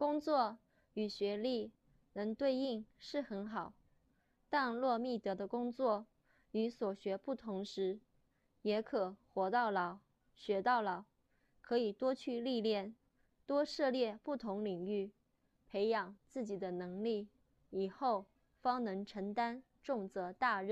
工作与学历能对应是很好。但若觅得的工作与所学不同时也可活到老学到老可以多去历练多涉猎不同领域培养自己的能力以后方能承担重责大任。